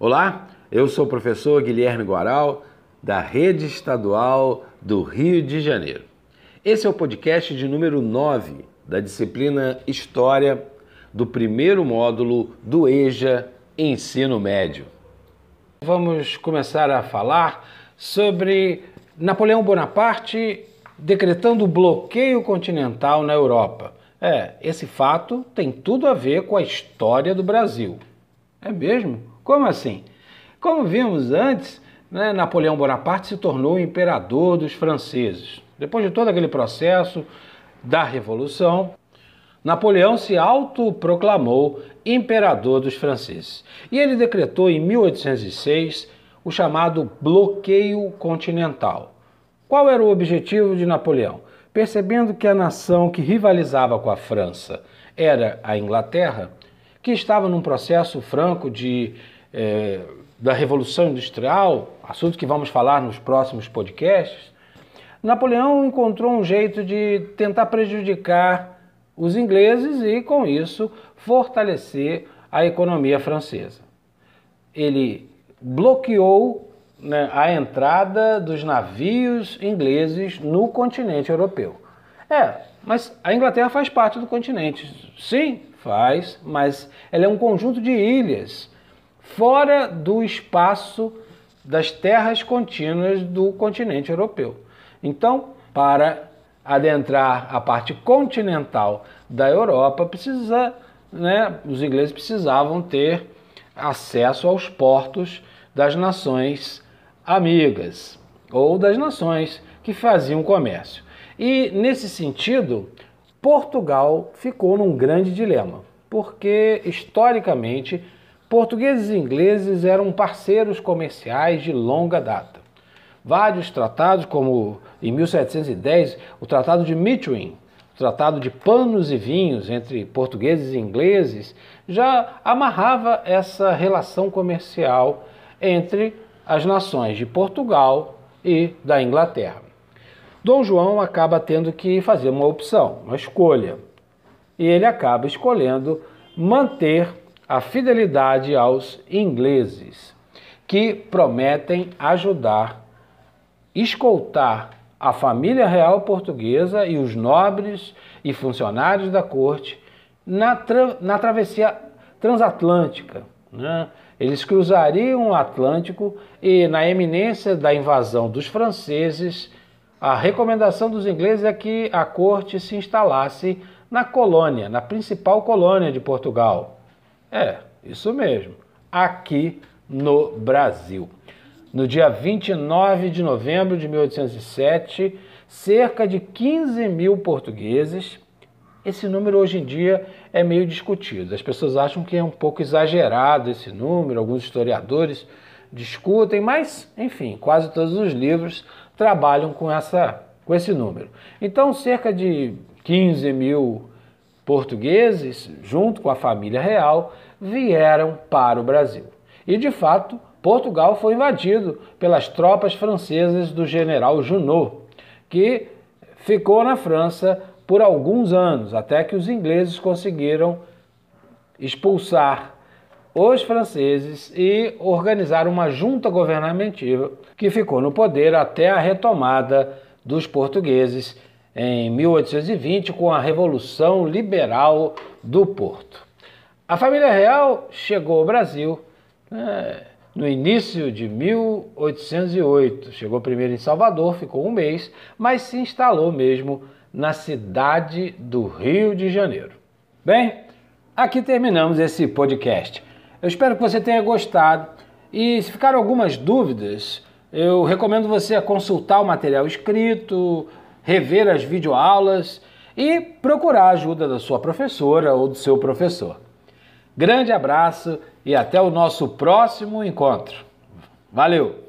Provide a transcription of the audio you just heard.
Olá, eu sou o professor Guilherme Guaral, da Rede Estadual do Rio de Janeiro. Esse é o podcast de número 9 da disciplina História do primeiro módulo do EJA Ensino Médio. Vamos começar a falar sobre Napoleão Bonaparte decretando bloqueio continental na Europa. É, esse fato tem tudo a ver com a história do Brasil. É mesmo? Como assim? Como vimos antes, né, Napoleão Bonaparte se tornou imperador dos franceses. Depois de todo aquele processo da Revolução, Napoleão se autoproclamou imperador dos franceses. E ele decretou em 1806 o chamado bloqueio continental. Qual era o objetivo de Napoleão? Percebendo que a nação que rivalizava com a França era a Inglaterra, que estava num processo franco de é, da Revolução Industrial, assunto que vamos falar nos próximos podcasts, Napoleão encontrou um jeito de tentar prejudicar os ingleses e, com isso, fortalecer a economia francesa. Ele bloqueou né, a entrada dos navios ingleses no continente europeu. É, mas a Inglaterra faz parte do continente. Sim, faz, mas ela é um conjunto de ilhas fora do espaço das terras contínuas do continente europeu. Então, para adentrar a parte continental da Europa, precisa, né, os ingleses precisavam ter acesso aos portos das nações amigas ou das nações que faziam comércio. E nesse sentido, Portugal ficou num grande dilema, porque historicamente portugueses e ingleses eram parceiros comerciais de longa data. Vários tratados, como em 1710 o Tratado de Methuen, o Tratado de Panos e Vinhos entre portugueses e ingleses, já amarrava essa relação comercial entre as nações de Portugal e da Inglaterra. Dom João acaba tendo que fazer uma opção, uma escolha. E ele acaba escolhendo manter a fidelidade aos ingleses, que prometem ajudar, escoltar a família real portuguesa e os nobres e funcionários da corte na, tra na travessia transatlântica. Né? Eles cruzariam o Atlântico e, na eminência da invasão dos franceses, a recomendação dos ingleses é que a corte se instalasse na colônia, na principal colônia de Portugal. É, isso mesmo, aqui no Brasil. No dia 29 de novembro de 1807, cerca de 15 mil portugueses. Esse número hoje em dia é meio discutido. As pessoas acham que é um pouco exagerado esse número, alguns historiadores discutem, mas, enfim, quase todos os livros trabalham com, essa, com esse número. Então, cerca de 15 mil portugueses, junto com a família real, vieram para o Brasil. E, de fato, Portugal foi invadido pelas tropas francesas do general Junot, que ficou na França por alguns anos, até que os ingleses conseguiram expulsar os franceses e organizaram uma junta governamental que ficou no poder até a retomada dos portugueses em 1820 com a Revolução Liberal do Porto. A família real chegou ao Brasil né, no início de 1808. Chegou primeiro em Salvador, ficou um mês, mas se instalou mesmo na cidade do Rio de Janeiro. Bem, aqui terminamos esse podcast. Eu espero que você tenha gostado e se ficaram algumas dúvidas, eu recomendo você consultar o material escrito, rever as videoaulas e procurar a ajuda da sua professora ou do seu professor. Grande abraço e até o nosso próximo encontro. Valeu!